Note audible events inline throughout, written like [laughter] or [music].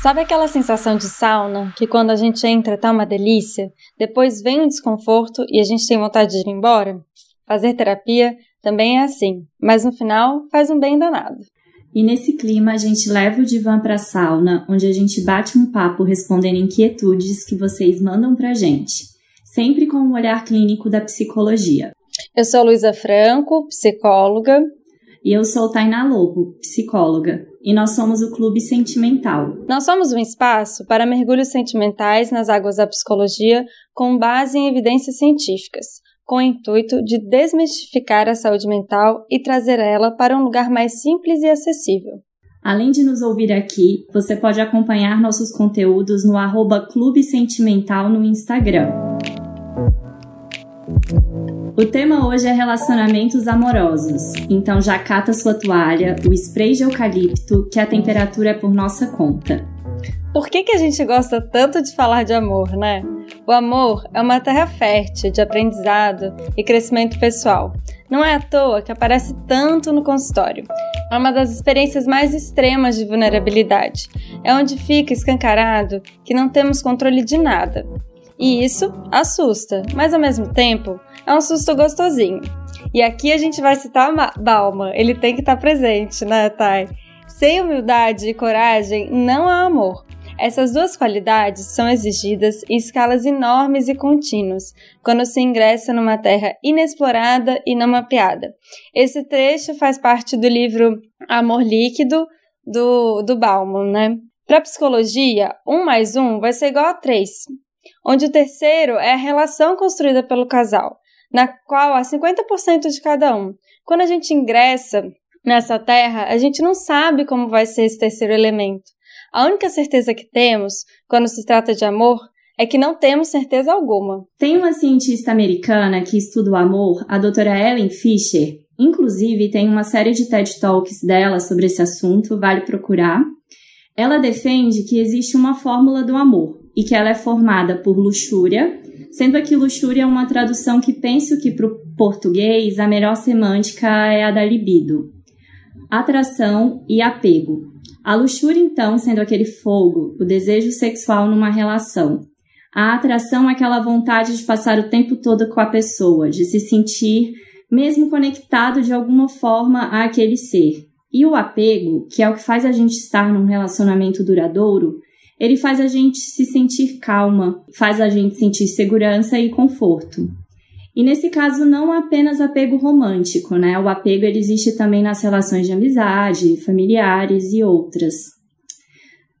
Sabe aquela sensação de sauna que quando a gente entra tá uma delícia, depois vem um desconforto e a gente tem vontade de ir embora? Fazer terapia também é assim, mas no final faz um bem danado. E nesse clima a gente leva o divã para a sauna, onde a gente bate um papo respondendo inquietudes que vocês mandam pra gente, sempre com o um olhar clínico da psicologia. Eu sou Luísa Franco, psicóloga, e eu sou Tainá Lobo, psicóloga, e nós somos o Clube Sentimental. Nós somos um espaço para mergulhos sentimentais nas águas da psicologia com base em evidências científicas, com o intuito de desmistificar a saúde mental e trazer ela para um lugar mais simples e acessível. Além de nos ouvir aqui, você pode acompanhar nossos conteúdos no arroba Clube Sentimental no Instagram. O tema hoje é relacionamentos amorosos, então já cata sua toalha, o spray de eucalipto, que a temperatura é por nossa conta. Por que, que a gente gosta tanto de falar de amor, né? O amor é uma terra fértil de aprendizado e crescimento pessoal. Não é à toa que aparece tanto no consultório. É uma das experiências mais extremas de vulnerabilidade. É onde fica escancarado que não temos controle de nada. E isso assusta, mas ao mesmo tempo é um susto gostosinho. E aqui a gente vai citar Bauman, ele tem que estar tá presente, né, Thay? Sem humildade e coragem não há amor. Essas duas qualidades são exigidas em escalas enormes e contínuas, quando se ingressa numa terra inexplorada e não mapeada. Esse trecho faz parte do livro Amor Líquido, do, do Bauman, né? Para psicologia, um mais um vai ser igual a três, onde o terceiro é a relação construída pelo casal na qual há 50% de cada um. Quando a gente ingressa nessa terra, a gente não sabe como vai ser esse terceiro elemento. A única certeza que temos, quando se trata de amor, é que não temos certeza alguma. Tem uma cientista americana que estuda o amor, a doutora Ellen Fisher. Inclusive, tem uma série de TED Talks dela sobre esse assunto, vale procurar. Ela defende que existe uma fórmula do amor e que ela é formada por luxúria, sendo que luxúria é uma tradução que penso que para o português a melhor semântica é a da libido. Atração e apego. A luxúria, então, sendo aquele fogo, o desejo sexual numa relação. A atração é aquela vontade de passar o tempo todo com a pessoa, de se sentir mesmo conectado de alguma forma àquele ser. E o apego, que é o que faz a gente estar num relacionamento duradouro, ele faz a gente se sentir calma, faz a gente sentir segurança e conforto. E nesse caso não apenas apego romântico, né? O apego ele existe também nas relações de amizade, familiares e outras.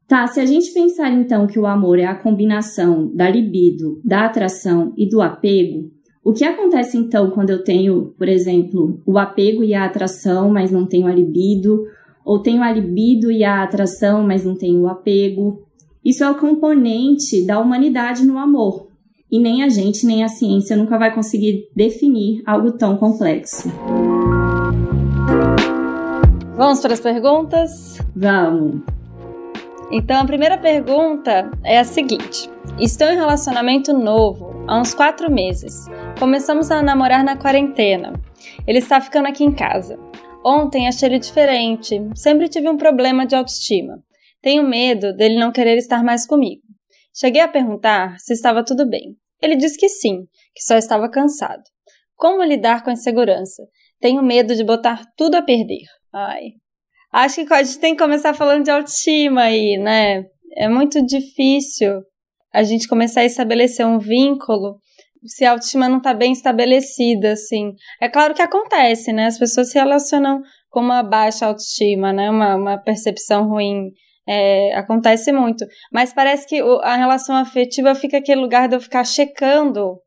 Tá, se a gente pensar então que o amor é a combinação da libido, da atração e do apego, o que acontece então quando eu tenho, por exemplo, o apego e a atração, mas não tenho a libido, ou tenho a libido e a atração, mas não tenho o apego? Isso é o componente da humanidade no amor. E nem a gente, nem a ciência nunca vai conseguir definir algo tão complexo. Vamos para as perguntas? Vamos! Então, a primeira pergunta é a seguinte: Estou em relacionamento novo há uns quatro meses. Começamos a namorar na quarentena. Ele está ficando aqui em casa. Ontem achei ele diferente, sempre tive um problema de autoestima. Tenho medo dele não querer estar mais comigo. Cheguei a perguntar se estava tudo bem. Ele disse que sim, que só estava cansado. Como lidar com a insegurança? Tenho medo de botar tudo a perder. Ai. Acho que a gente tem que começar falando de autoestima aí, né? É muito difícil a gente começar a estabelecer um vínculo se a autoestima não está bem estabelecida, assim. É claro que acontece, né? As pessoas se relacionam com uma baixa autoestima, né? Uma, uma percepção ruim é, acontece muito. Mas parece que a relação afetiva fica aquele lugar de eu ficar checando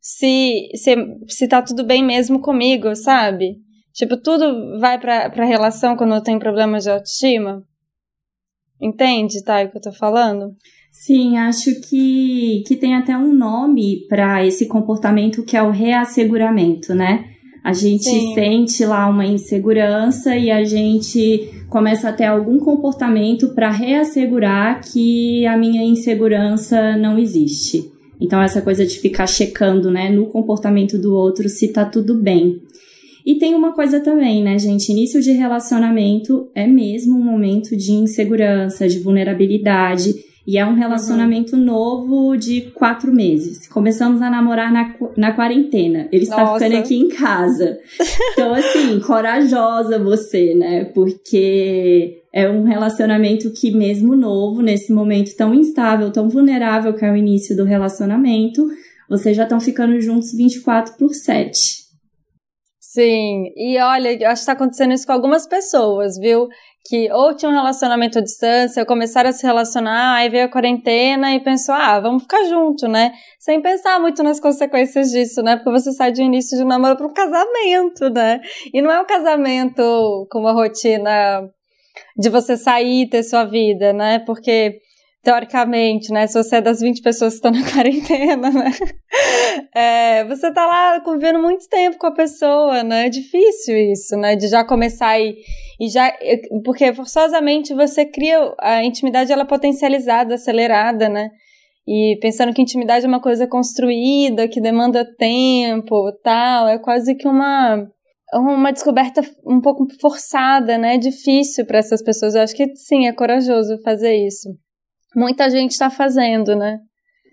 se, se, se tá tudo bem mesmo comigo, sabe? Tipo, tudo vai pra, pra relação quando eu tenho problemas de autoestima. Entende, tá? O que eu tô falando? Sim, acho que, que tem até um nome para esse comportamento que é o reasseguramento, né? A gente Sim. sente lá uma insegurança e a gente começa a ter algum comportamento para reassegurar que a minha insegurança não existe. Então, essa coisa de ficar checando, né, no comportamento do outro se tá tudo bem. E tem uma coisa também, né, gente? Início de relacionamento é mesmo um momento de insegurança, de vulnerabilidade. E é um relacionamento uhum. novo de quatro meses. Começamos a namorar na, na quarentena. Ele está Nossa. ficando aqui em casa. [laughs] Então, assim, corajosa você, né? Porque é um relacionamento que, mesmo novo, nesse momento tão instável, tão vulnerável que é o início do relacionamento, vocês já estão ficando juntos 24 por 7. Sim, e olha, eu acho que está acontecendo isso com algumas pessoas, viu? Que ou tinham um relacionamento à distância, começaram a se relacionar, aí veio a quarentena e pensou, ah, vamos ficar junto, né? Sem pensar muito nas consequências disso, né? Porque você sai de início de um namoro para um casamento, né? E não é um casamento com uma rotina de você sair e ter sua vida, né? Porque, teoricamente, né? Se você é das 20 pessoas que estão na [laughs] quarentena, né? É, você tá lá convivendo muito tempo com a pessoa, né? É difícil isso, né? De já começar e, e já. Porque forçosamente você cria. A intimidade ela é potencializada, acelerada, né? E pensando que intimidade é uma coisa construída, que demanda tempo tal, é quase que uma uma descoberta um pouco forçada, né? Difícil para essas pessoas. Eu acho que sim, é corajoso fazer isso. Muita gente está fazendo, né?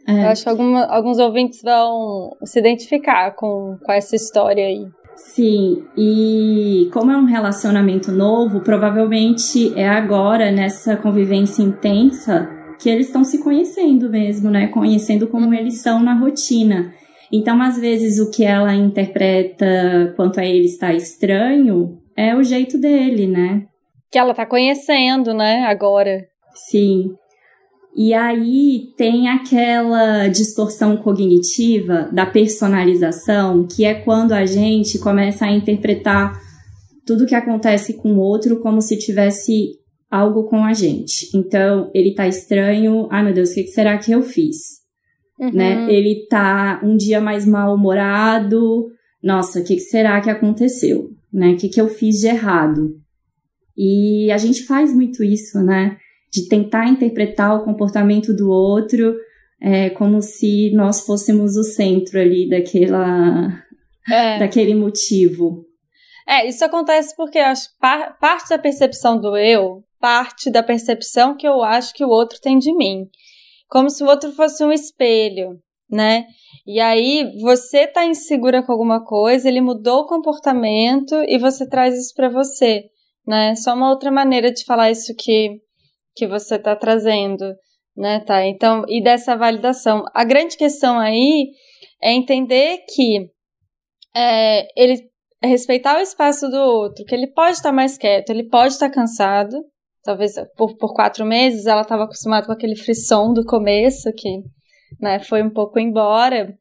É. Eu acho que alguma, alguns ouvintes vão se identificar com, com essa história aí. Sim, e como é um relacionamento novo, provavelmente é agora, nessa convivência intensa, que eles estão se conhecendo mesmo, né? Conhecendo como eles são na rotina. Então, às vezes, o que ela interpreta quanto a ele está estranho é o jeito dele, né? Que ela tá conhecendo, né, agora. Sim. E aí tem aquela distorção cognitiva da personalização, que é quando a gente começa a interpretar tudo que acontece com o outro como se tivesse algo com a gente. Então, ele tá estranho, ai meu Deus, o que será que eu fiz? Né? uhum. né? Ele tá um dia mais mal-humorado. Nossa, o que, que, será que aconteceu? Né? O que, que eu fiz de errado? E a gente faz muito isso, né? De tentar interpretar o comportamento do outro é, como se nós fôssemos o centro ali daquela, é. daquele motivo. É, isso acontece porque acho par, parte da percepção do eu parte da percepção que eu acho que o outro tem de mim como se o outro fosse um espelho, né? E aí você tá insegura com alguma coisa, ele mudou o comportamento e você traz isso para você, né? Só uma outra maneira de falar isso que que você tá trazendo, né, tá? Então, e dessa validação. A grande questão aí é entender que é, ele respeitar o espaço do outro, que ele pode estar mais quieto, ele pode estar cansado, talvez por, por quatro meses, ela estava acostumada com aquele frisson do começo, que né, foi um pouco embora,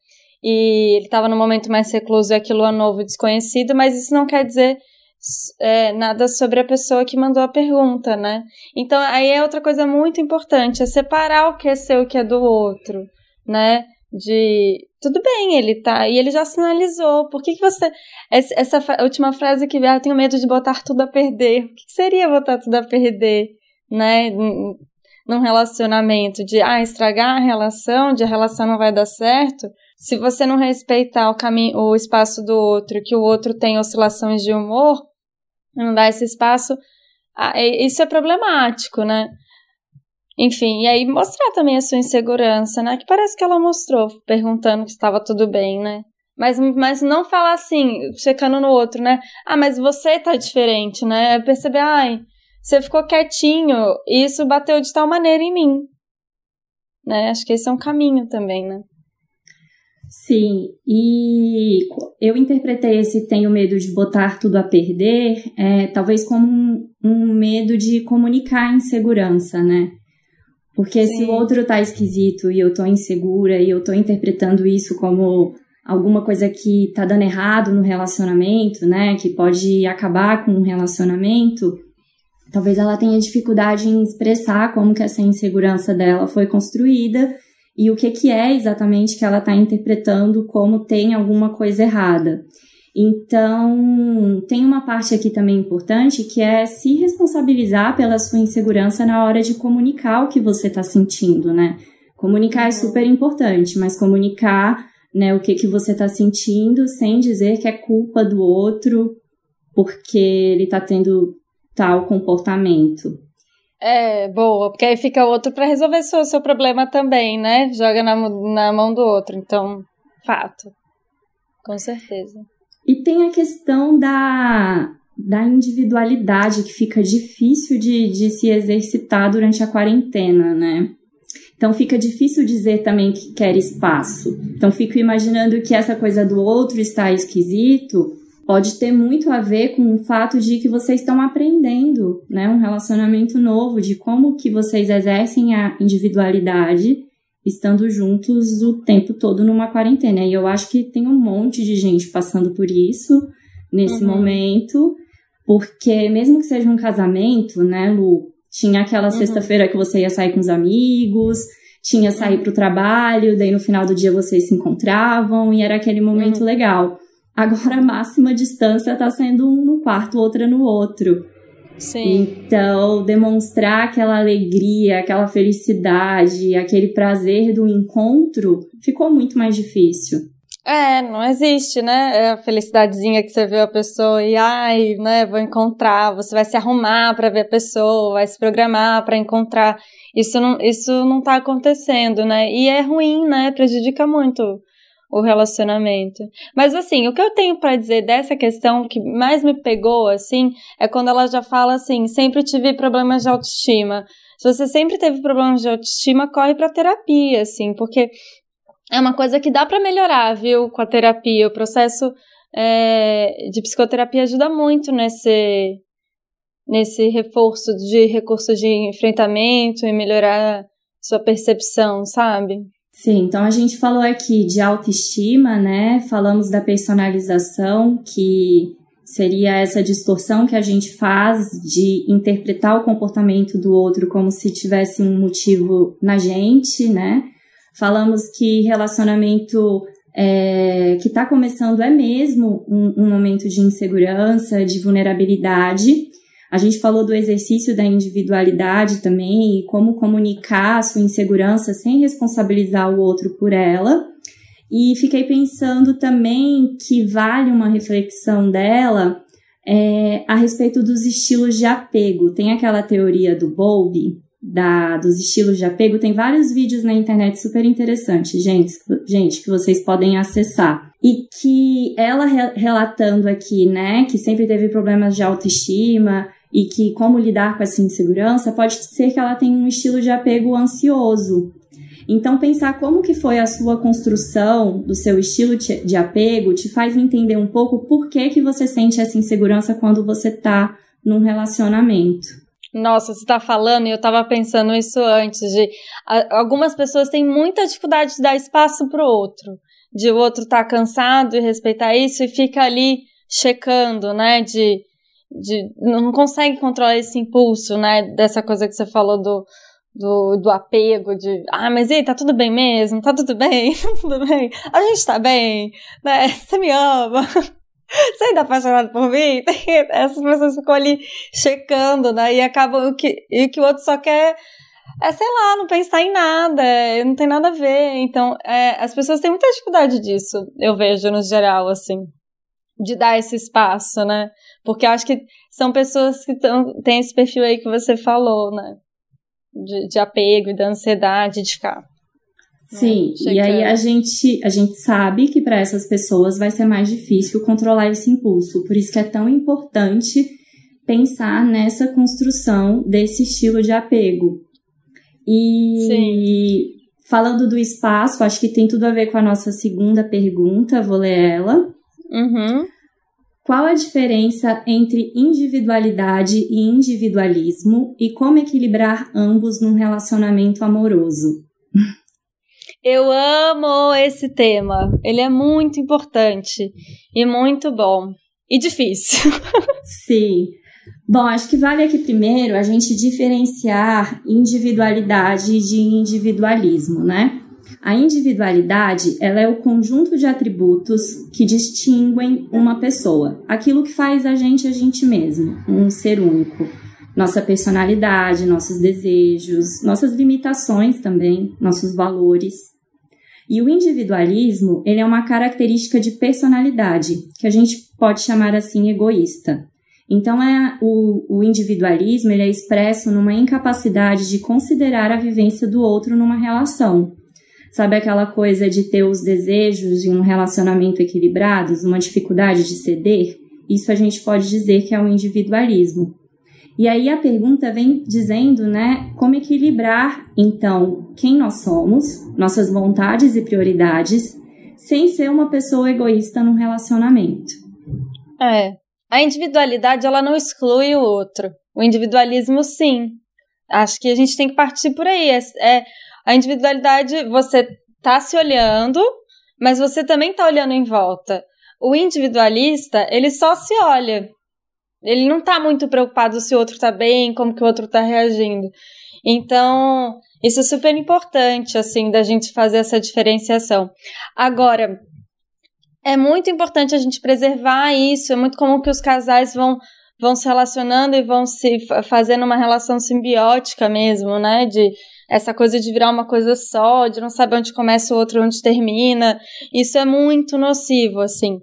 e ele estava no momento mais recluso e aquilo é novo desconhecido, mas isso não quer dizer é, nada sobre a pessoa que mandou a pergunta, né? Então, aí é outra coisa muito importante, é separar o que é seu e o que é do outro, né? De tudo bem, ele tá. E ele já sinalizou. Por que, que você. Essa última frase que ah, eu tenho medo de botar tudo a perder. O que, que seria botar tudo a perder, né? Num relacionamento, de ah, estragar a relação, de a relação não vai dar certo. Se você não respeitar o caminho, o espaço do outro, que o outro tem oscilações de humor, não dá esse espaço, isso é problemático, né? Enfim, e aí mostrar também a sua insegurança, né? Que parece que ela mostrou, perguntando se estava tudo bem, né? Mas, mas não falar assim, checando no outro, né? Ah, mas você tá diferente, né? Perceber, ai, você ficou quietinho e isso bateu de tal maneira em mim. Né? Acho que esse é um caminho também, né? Sim, e eu interpretei esse tenho medo de botar tudo a perder, é, talvez como um, um medo de comunicar insegurança, né? Porque Sim. se o outro tá esquisito e eu tô insegura e eu tô interpretando isso como alguma coisa que tá dando errado no relacionamento, né, que pode acabar com um relacionamento, talvez ela tenha dificuldade em expressar como que essa insegurança dela foi construída e o que que é exatamente que ela tá interpretando como tem alguma coisa errada. Então, tem uma parte aqui também importante que é se responsabilizar pela sua insegurança na hora de comunicar o que você está sentindo, né? Comunicar é uhum. super importante, mas comunicar né, o que, que você está sentindo sem dizer que é culpa do outro porque ele está tendo tal comportamento. É, boa, porque aí fica o outro para resolver o seu, seu problema também, né? Joga na, na mão do outro. Então, fato. Com certeza. E tem a questão da, da individualidade que fica difícil de, de se exercitar durante a quarentena, né? Então fica difícil dizer também que quer espaço. Então fico imaginando que essa coisa do outro está esquisito pode ter muito a ver com o fato de que vocês estão aprendendo, né, um relacionamento novo de como que vocês exercem a individualidade estando juntos o tempo todo numa quarentena. E eu acho que tem um monte de gente passando por isso nesse uhum. momento, porque mesmo que seja um casamento, né, Lu, tinha aquela uhum. sexta-feira que você ia sair com os amigos, tinha sair para o trabalho, daí no final do dia vocês se encontravam e era aquele momento uhum. legal. Agora a máxima distância está sendo um no quarto, outra no outro. Sim. Então, demonstrar aquela alegria, aquela felicidade, aquele prazer do encontro ficou muito mais difícil. É, não existe, né? É a felicidadezinha que você vê a pessoa e, ai, né, vou encontrar. Você vai se arrumar para ver a pessoa, vai se programar para encontrar. Isso não, isso não tá acontecendo, né? E é ruim, né? Prejudica muito o relacionamento. Mas assim, o que eu tenho para dizer dessa questão que mais me pegou assim é quando ela já fala assim, sempre tive problemas de autoestima. Se você sempre teve problemas de autoestima, corre para terapia, assim, porque é uma coisa que dá para melhorar, viu, com a terapia. O processo é, de psicoterapia ajuda muito nesse, nesse reforço de recursos de enfrentamento e melhorar sua percepção, sabe? Sim, então a gente falou aqui de autoestima, né? Falamos da personalização, que seria essa distorção que a gente faz de interpretar o comportamento do outro como se tivesse um motivo na gente, né? Falamos que relacionamento é, que está começando é mesmo um, um momento de insegurança, de vulnerabilidade. A gente falou do exercício da individualidade também e como comunicar a sua insegurança sem responsabilizar o outro por ela. E fiquei pensando também que vale uma reflexão dela é, a respeito dos estilos de apego. Tem aquela teoria do Bowlby, da, dos estilos de apego, tem vários vídeos na internet super interessantes, gente, gente, que vocês podem acessar. E que ela relatando aqui, né, que sempre teve problemas de autoestima e que como lidar com essa insegurança, pode ser que ela tenha um estilo de apego ansioso. Então, pensar como que foi a sua construção do seu estilo de apego te faz entender um pouco por que, que você sente essa insegurança quando você está num relacionamento. Nossa, você tá falando e eu tava pensando isso antes, de algumas pessoas têm muita dificuldade de dar espaço pro outro, de o outro tá cansado e respeitar isso e fica ali checando, né, de, de não consegue controlar esse impulso, né, dessa coisa que você falou do, do, do apego, de ah, mas e tá tudo bem mesmo? Tá tudo bem? [laughs] Tá tudo bem? A gente tá bem, né? Você me ama. [laughs] Você ainda é apaixonado por mim? [laughs] Essas pessoas ficam ali checando, né? E acabam que, e que o outro só quer é, sei lá, não pensar em nada, não tem nada a ver. Então, é, as pessoas têm muita dificuldade disso, eu vejo no geral, assim, de dar esse espaço, né? Porque eu acho que são pessoas que tão, têm esse perfil aí que você falou, né? De, de apego e da ansiedade de ficar Sim, é, e aí a gente, a gente sabe que para essas pessoas vai ser mais difícil controlar esse impulso. Por isso que é tão importante pensar nessa construção desse estilo de apego. E Sim. falando do espaço, acho que tem tudo a ver com a nossa segunda pergunta, vou ler ela. Uhum. Qual a diferença entre individualidade e individualismo e como equilibrar ambos num relacionamento amoroso? Eu amo esse tema. Ele é muito importante e muito bom. E difícil. [laughs] Sim. Bom, acho que vale aqui primeiro a gente diferenciar individualidade de individualismo, né? A individualidade, ela é o conjunto de atributos que distinguem uma pessoa, aquilo que faz a gente a gente mesmo, um ser único. nossa personalidade, nossos desejos, nossas limitações também, nossos valores. E o individualismo, ele é uma característica de personalidade, que a gente pode chamar assim egoísta. Então, é, o, o individualismo ele é expresso numa incapacidade de considerar a vivência do outro numa relação. Sabe aquela coisa de ter os desejos de um relacionamento equilibrados, uma dificuldade de ceder? Isso a gente pode dizer que é o individualismo. E aí a pergunta vem dizendo, né, como equilibrar então quem nós somos, nossas vontades e prioridades, sem ser uma pessoa egoísta num relacionamento. É. A individualidade ela não exclui o outro. O individualismo sim. Acho que a gente tem que partir por aí. É, é a individualidade, você tá se olhando, mas você também tá olhando em volta. O individualista, ele só se olha. Ele não tá muito preocupado se o outro tá bem, como que o outro tá reagindo. Então, isso é super importante, assim, da gente fazer essa diferenciação. Agora, é muito importante a gente preservar isso. É muito comum que os casais vão, vão se relacionando e vão se fazendo uma relação simbiótica mesmo, né? De essa coisa de virar uma coisa só, de não saber onde começa o outro onde termina. Isso é muito nocivo, assim.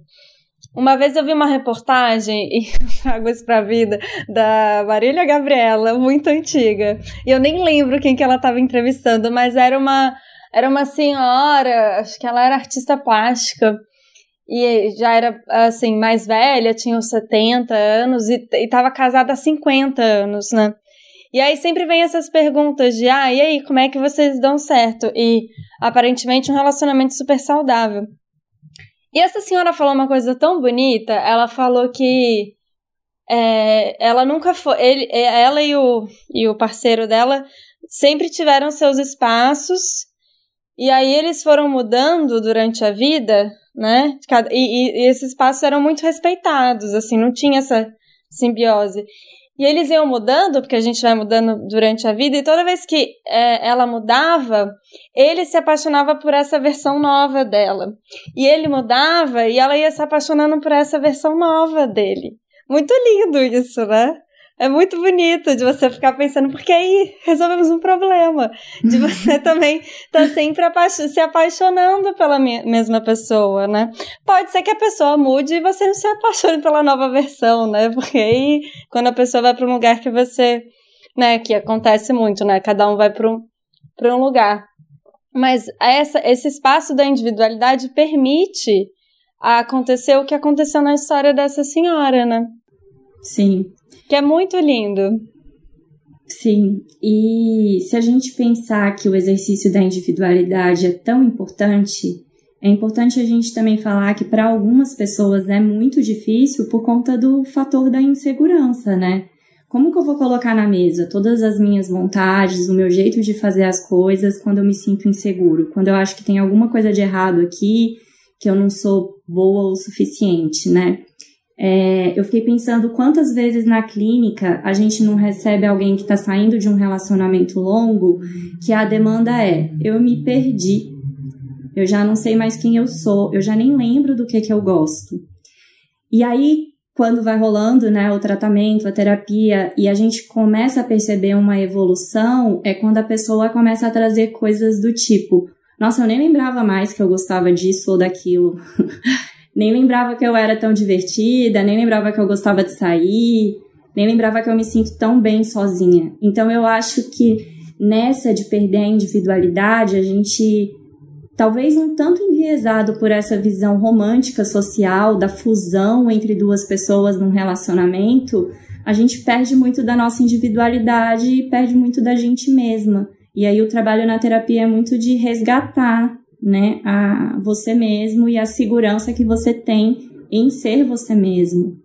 Uma vez eu vi uma reportagem, e [laughs] trago isso pra vida, da Marília Gabriela, muito antiga. E eu nem lembro quem que ela estava entrevistando, mas era uma, era uma senhora, acho que ela era artista plástica, e já era, assim, mais velha, tinha uns 70 anos, e estava casada há 50 anos, né? E aí sempre vem essas perguntas de, ah, e aí, como é que vocês dão certo? E aparentemente um relacionamento super saudável. E essa senhora falou uma coisa tão bonita, ela falou que é, ela nunca foi. Ele, é, ela e o, e o parceiro dela sempre tiveram seus espaços, e aí eles foram mudando durante a vida, né? E, e, e esses espaços eram muito respeitados, assim, não tinha essa simbiose. E eles iam mudando, porque a gente vai mudando durante a vida, e toda vez que é, ela mudava, ele se apaixonava por essa versão nova dela. E ele mudava e ela ia se apaixonando por essa versão nova dele. Muito lindo isso, né? É muito bonito de você ficar pensando, porque aí resolvemos um problema. De você [laughs] também estar tá sempre se apaixonando pela mesma pessoa, né? Pode ser que a pessoa mude e você não se apaixone pela nova versão, né? Porque aí, quando a pessoa vai para um lugar que você. né? Que acontece muito, né? Cada um vai para um, um lugar. Mas essa, esse espaço da individualidade permite acontecer o que aconteceu na história dessa senhora, né? Sim, que é muito lindo. Sim, e se a gente pensar que o exercício da individualidade é tão importante, é importante a gente também falar que para algumas pessoas é muito difícil por conta do fator da insegurança, né? Como que eu vou colocar na mesa todas as minhas vontades, o meu jeito de fazer as coisas quando eu me sinto inseguro? Quando eu acho que tem alguma coisa de errado aqui, que eu não sou boa o suficiente, né? É, eu fiquei pensando quantas vezes na clínica a gente não recebe alguém que está saindo de um relacionamento longo que a demanda é: eu me perdi, eu já não sei mais quem eu sou, eu já nem lembro do que, que eu gosto. E aí, quando vai rolando né, o tratamento, a terapia, e a gente começa a perceber uma evolução, é quando a pessoa começa a trazer coisas do tipo: nossa, eu nem lembrava mais que eu gostava disso ou daquilo. [laughs] nem lembrava que eu era tão divertida, nem lembrava que eu gostava de sair, nem lembrava que eu me sinto tão bem sozinha. Então eu acho que nessa de perder a individualidade, a gente talvez um tanto enviesado por essa visão romântica social da fusão entre duas pessoas num relacionamento, a gente perde muito da nossa individualidade e perde muito da gente mesma. E aí o trabalho na terapia é muito de resgatar né, a você mesmo e a segurança que você tem em ser você mesmo.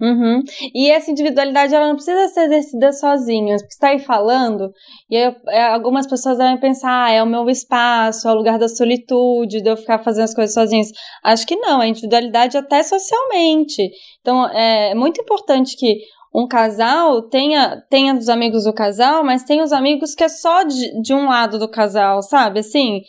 Uhum. E essa individualidade ela não precisa ser exercida sozinha. Você está aí falando, e aí, é, algumas pessoas devem pensar: ah, é o meu espaço, é o lugar da solitude, de eu ficar fazendo as coisas sozinhas. Acho que não, a individualidade até socialmente. Então é muito importante que um casal tenha, tenha dos amigos do casal, mas tem os amigos que é só de, de um lado do casal, sabe? Assim,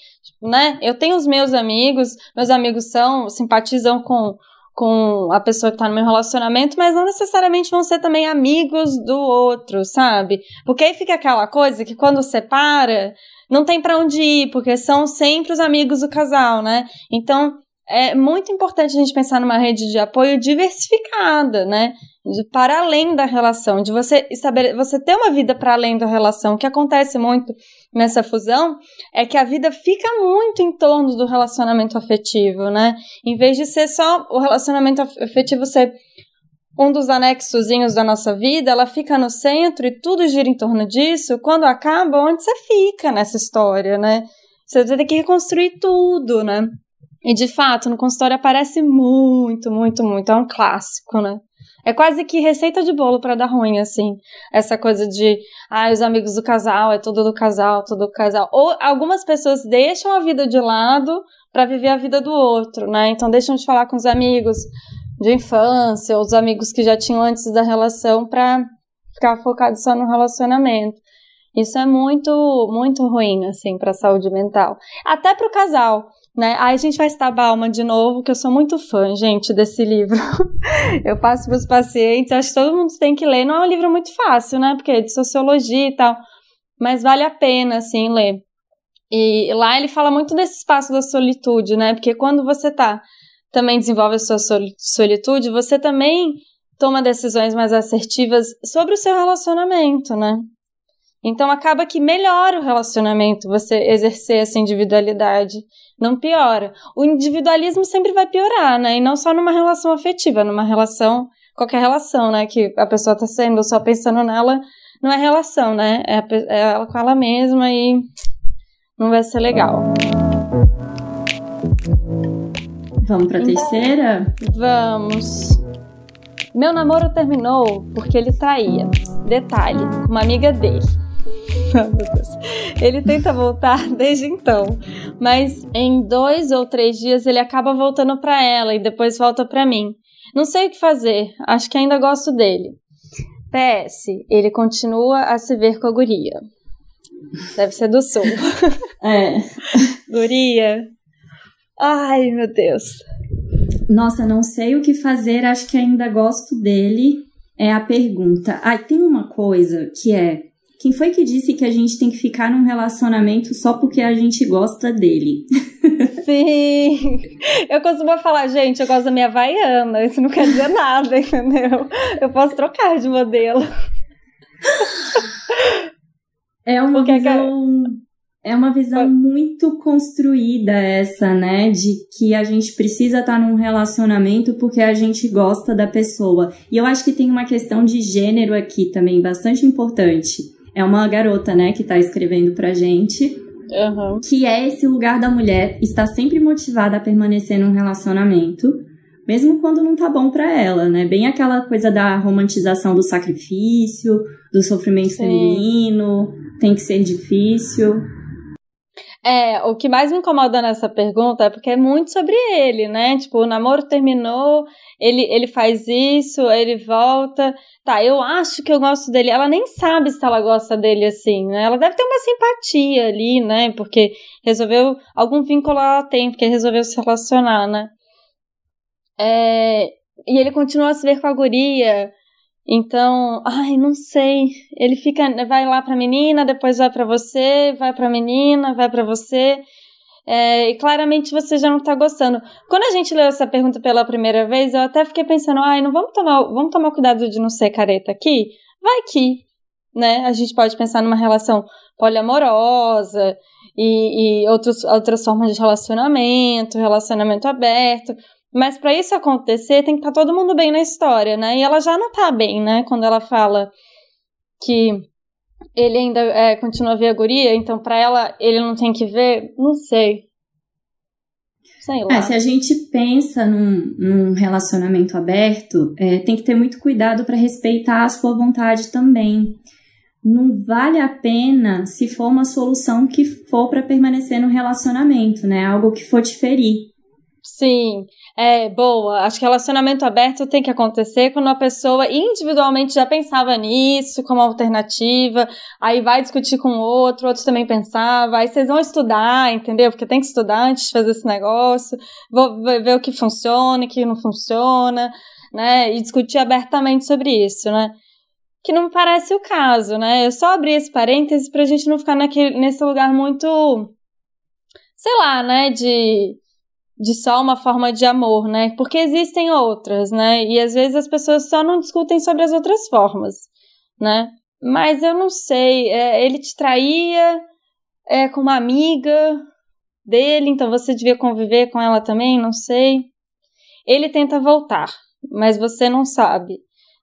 né? Eu tenho os meus amigos, meus amigos são, simpatizam com, com a pessoa que tá no meu relacionamento, mas não necessariamente vão ser também amigos do outro, sabe? Porque aí fica aquela coisa que quando separa, não tem para onde ir, porque são sempre os amigos do casal, né? Então, é muito importante a gente pensar numa rede de apoio diversificada, né? De, para além da relação, de você estabelecer, você ter uma vida para além da relação. O que acontece muito nessa fusão é que a vida fica muito em torno do relacionamento afetivo, né? Em vez de ser só o relacionamento afetivo ser um dos anexozinhos da nossa vida, ela fica no centro e tudo gira em torno disso. Quando acaba, onde você fica nessa história, né? Você tem que reconstruir tudo, né? E de fato, no consultório aparece muito, muito, muito. É um clássico, né? É quase que receita de bolo para dar ruim, assim. Essa coisa de, ah, os amigos do casal, é tudo do casal, tudo do casal. Ou algumas pessoas deixam a vida de lado para viver a vida do outro, né? Então deixam de falar com os amigos de infância, ou os amigos que já tinham antes da relação para ficar focado só no relacionamento. Isso é muito, muito ruim, assim, para a saúde mental. Até para o casal né? Aí a gente vai citar Bauman de novo, que eu sou muito fã, gente, desse livro. [laughs] eu passo para os pacientes, acho que todo mundo tem que ler. Não é um livro muito fácil, né? Porque é de sociologia e tal, mas vale a pena, assim, ler. E lá ele fala muito desse espaço da solitude, né? Porque quando você tá também desenvolve a sua solitude, você também toma decisões mais assertivas sobre o seu relacionamento, né? Então acaba que melhora o relacionamento você exercer essa individualidade, não piora. O individualismo sempre vai piorar, né? E não só numa relação afetiva, numa relação, qualquer relação, né? Que a pessoa tá sendo só pensando nela, não é relação, né? É, é ela com ela mesma e não vai ser legal. Vamos pra então, terceira? Vamos. Meu namoro terminou porque ele traía. Detalhe, uma amiga dele. [laughs] Ele tenta voltar [laughs] desde então, mas em dois ou três dias ele acaba voltando para ela e depois volta para mim. Não sei o que fazer, acho que ainda gosto dele. PS, ele continua a se ver com a guria. Deve ser do sul. É. [laughs] guria. Ai, meu Deus. Nossa, não sei o que fazer, acho que ainda gosto dele. É a pergunta. Ah, tem uma coisa que é quem foi que disse que a gente tem que ficar num relacionamento só porque a gente gosta dele? [laughs] Sim. Eu costumo falar, gente, eu gosto da minha Havaiana. Isso não quer dizer nada, [laughs] entendeu? Eu posso trocar de modelo. É uma porque visão. É uma visão muito construída essa, né? De que a gente precisa estar num relacionamento porque a gente gosta da pessoa. E eu acho que tem uma questão de gênero aqui também bastante importante é uma garota, né, que tá escrevendo pra gente. Uhum. Que é esse lugar da mulher estar sempre motivada a permanecer num relacionamento, mesmo quando não tá bom para ela, né? Bem aquela coisa da romantização do sacrifício, do sofrimento Sim. feminino, tem que ser difícil. É, o que mais me incomoda nessa pergunta é porque é muito sobre ele, né? Tipo, o namoro terminou, ele, ele faz isso, ele volta. Tá, eu acho que eu gosto dele. Ela nem sabe se ela gosta dele assim, né? Ela deve ter uma simpatia ali, né? Porque resolveu. Algum vínculo ela tem, porque resolveu se relacionar, né? É, e ele continua a se ver com a guria. Então, ai, não sei. Ele fica, vai lá pra menina, depois vai para você, vai pra menina, vai para você. É, e claramente você já não tá gostando. Quando a gente leu essa pergunta pela primeira vez, eu até fiquei pensando, ai, não vamos tomar, vamos tomar cuidado de não ser careta aqui? Vai que, né? A gente pode pensar numa relação poliamorosa e, e outros, outras formas de relacionamento, relacionamento aberto. Mas para isso acontecer, tem que estar tá todo mundo bem na história, né? E ela já não tá bem, né? Quando ela fala que ele ainda é, continua a ver a guria, então para ela ele não tem que ver, não sei. Sei lá. É, se a gente pensa num, num relacionamento aberto, é, tem que ter muito cuidado para respeitar a sua vontade também. Não vale a pena se for uma solução que for para permanecer no relacionamento, né? Algo que for te ferir. Sim, É, boa. Acho que relacionamento aberto tem que acontecer quando a pessoa individualmente já pensava nisso como alternativa, aí vai discutir com o outro, outro também pensava, aí vocês vão estudar, entendeu? Porque tem que estudar antes de fazer esse negócio, vou ver o que funciona, o que não funciona, né? E discutir abertamente sobre isso, né? Que não me parece o caso, né? Eu só abri esse parênteses pra gente não ficar naquele, nesse lugar muito, sei lá, né? De de só uma forma de amor, né? Porque existem outras, né? E às vezes as pessoas só não discutem sobre as outras formas, né? Mas eu não sei, é, ele te traía é, com uma amiga dele, então você devia conviver com ela também, não sei. Ele tenta voltar, mas você não sabe,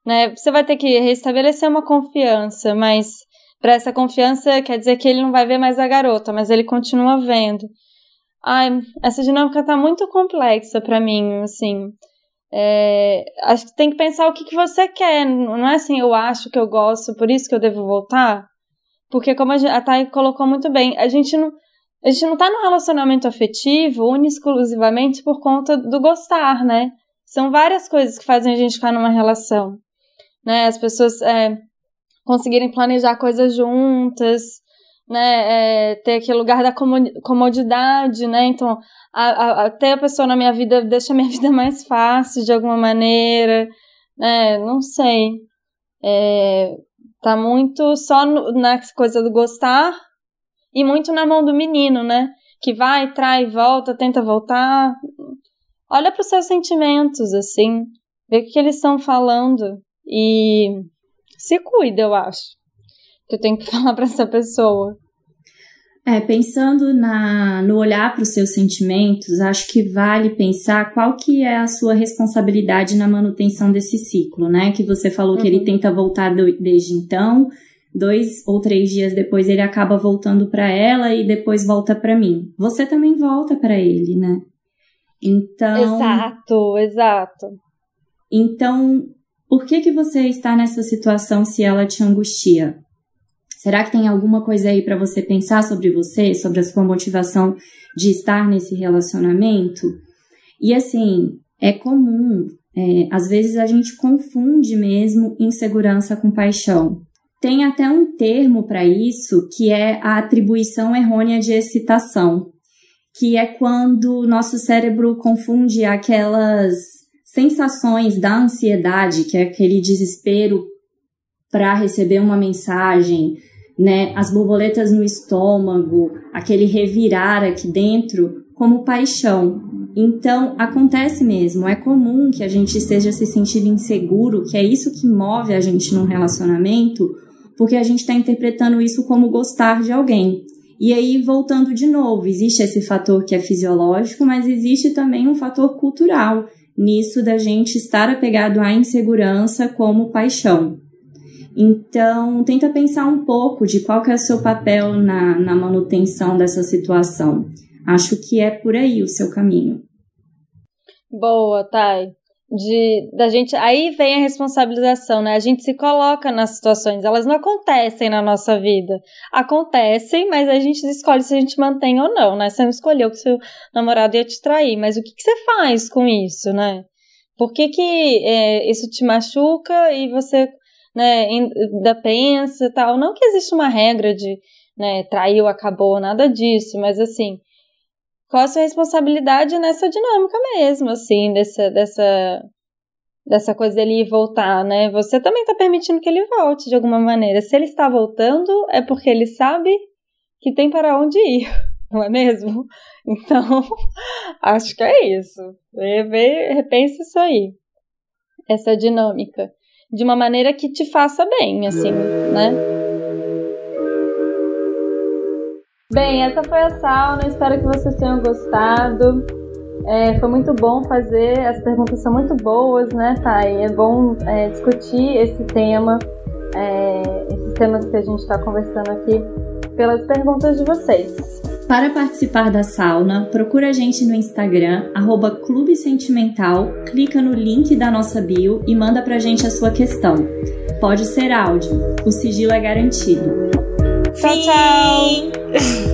né? Você vai ter que restabelecer uma confiança, mas para essa confiança quer dizer que ele não vai ver mais a garota, mas ele continua vendo. Ai, essa dinâmica tá muito complexa para mim, assim. É, acho que tem que pensar o que, que você quer. Não é assim, eu acho que eu gosto, por isso que eu devo voltar. Porque, como a, a Thay colocou muito bem, a gente não, a gente não tá num relacionamento afetivo único exclusivamente por conta do gostar, né? São várias coisas que fazem a gente ficar numa relação. Né? As pessoas é, conseguirem planejar coisas juntas, né, é, ter aquele lugar da comodidade, né, então a, a, a, pessoa na minha vida deixa a minha [laughs] vida mais fácil de alguma maneira, né, não sei, é, tá muito só no, na coisa do gostar e muito na mão do menino, né, que vai, trai, volta, tenta voltar, olha para os seus sentimentos, assim, vê o que eles estão falando e se cuida, eu acho que eu tenho que [laughs] falar para essa pessoa. É, pensando na, no olhar para os seus sentimentos, acho que vale pensar qual que é a sua responsabilidade na manutenção desse ciclo, né? Que você falou uhum. que ele uhum. tenta voltar do, desde então, dois ou três dias depois ele acaba voltando para ela e depois volta para mim. Você também volta para ele, né? Então. Exato, exato. Então, por que que você está nessa situação se ela te angustia? Será que tem alguma coisa aí para você pensar sobre você, sobre a sua motivação de estar nesse relacionamento? E assim, é comum, é, às vezes a gente confunde mesmo insegurança com paixão. Tem até um termo para isso que é a atribuição errônea de excitação, que é quando o nosso cérebro confunde aquelas sensações da ansiedade, que é aquele desespero para receber uma mensagem, né, as borboletas no estômago, aquele revirar aqui dentro, como paixão. Então, acontece mesmo, é comum que a gente esteja se sentindo inseguro, que é isso que move a gente num relacionamento, porque a gente está interpretando isso como gostar de alguém. E aí, voltando de novo, existe esse fator que é fisiológico, mas existe também um fator cultural nisso da gente estar apegado à insegurança como paixão. Então, tenta pensar um pouco de qual que é o seu papel na, na manutenção dessa situação. Acho que é por aí o seu caminho. Boa, Thay. De, da gente, aí vem a responsabilização, né? A gente se coloca nas situações, elas não acontecem na nossa vida. Acontecem, mas a gente escolhe se a gente mantém ou não, né? Você não escolheu que seu namorado ia te trair, mas o que, que você faz com isso, né? Por que, que é, isso te machuca e você né, ainda pensa tal. Não que existe uma regra de, né, traiu, acabou, nada disso, mas assim, qual a sua responsabilidade nessa dinâmica mesmo, assim, dessa, dessa, dessa coisa dele voltar, né? Você também está permitindo que ele volte de alguma maneira. Se ele está voltando, é porque ele sabe que tem para onde ir, [laughs] não é mesmo? [laughs] Então, [laughs] acho que é isso. Repense isso aí. Essa dinâmica de uma maneira que te faça bem, assim, né? Bem, essa foi a sauna. Espero que vocês tenham gostado. É, foi muito bom fazer. As perguntas são muito boas, né, Thay? É bom é, discutir esse tema, é, esses temas que a gente está conversando aqui, pelas perguntas de vocês. Para participar da sauna, procura a gente no Instagram, arroba Clube Sentimental, clica no link da nossa bio e manda pra gente a sua questão. Pode ser áudio, o sigilo é garantido. Tchau, tchau! [laughs]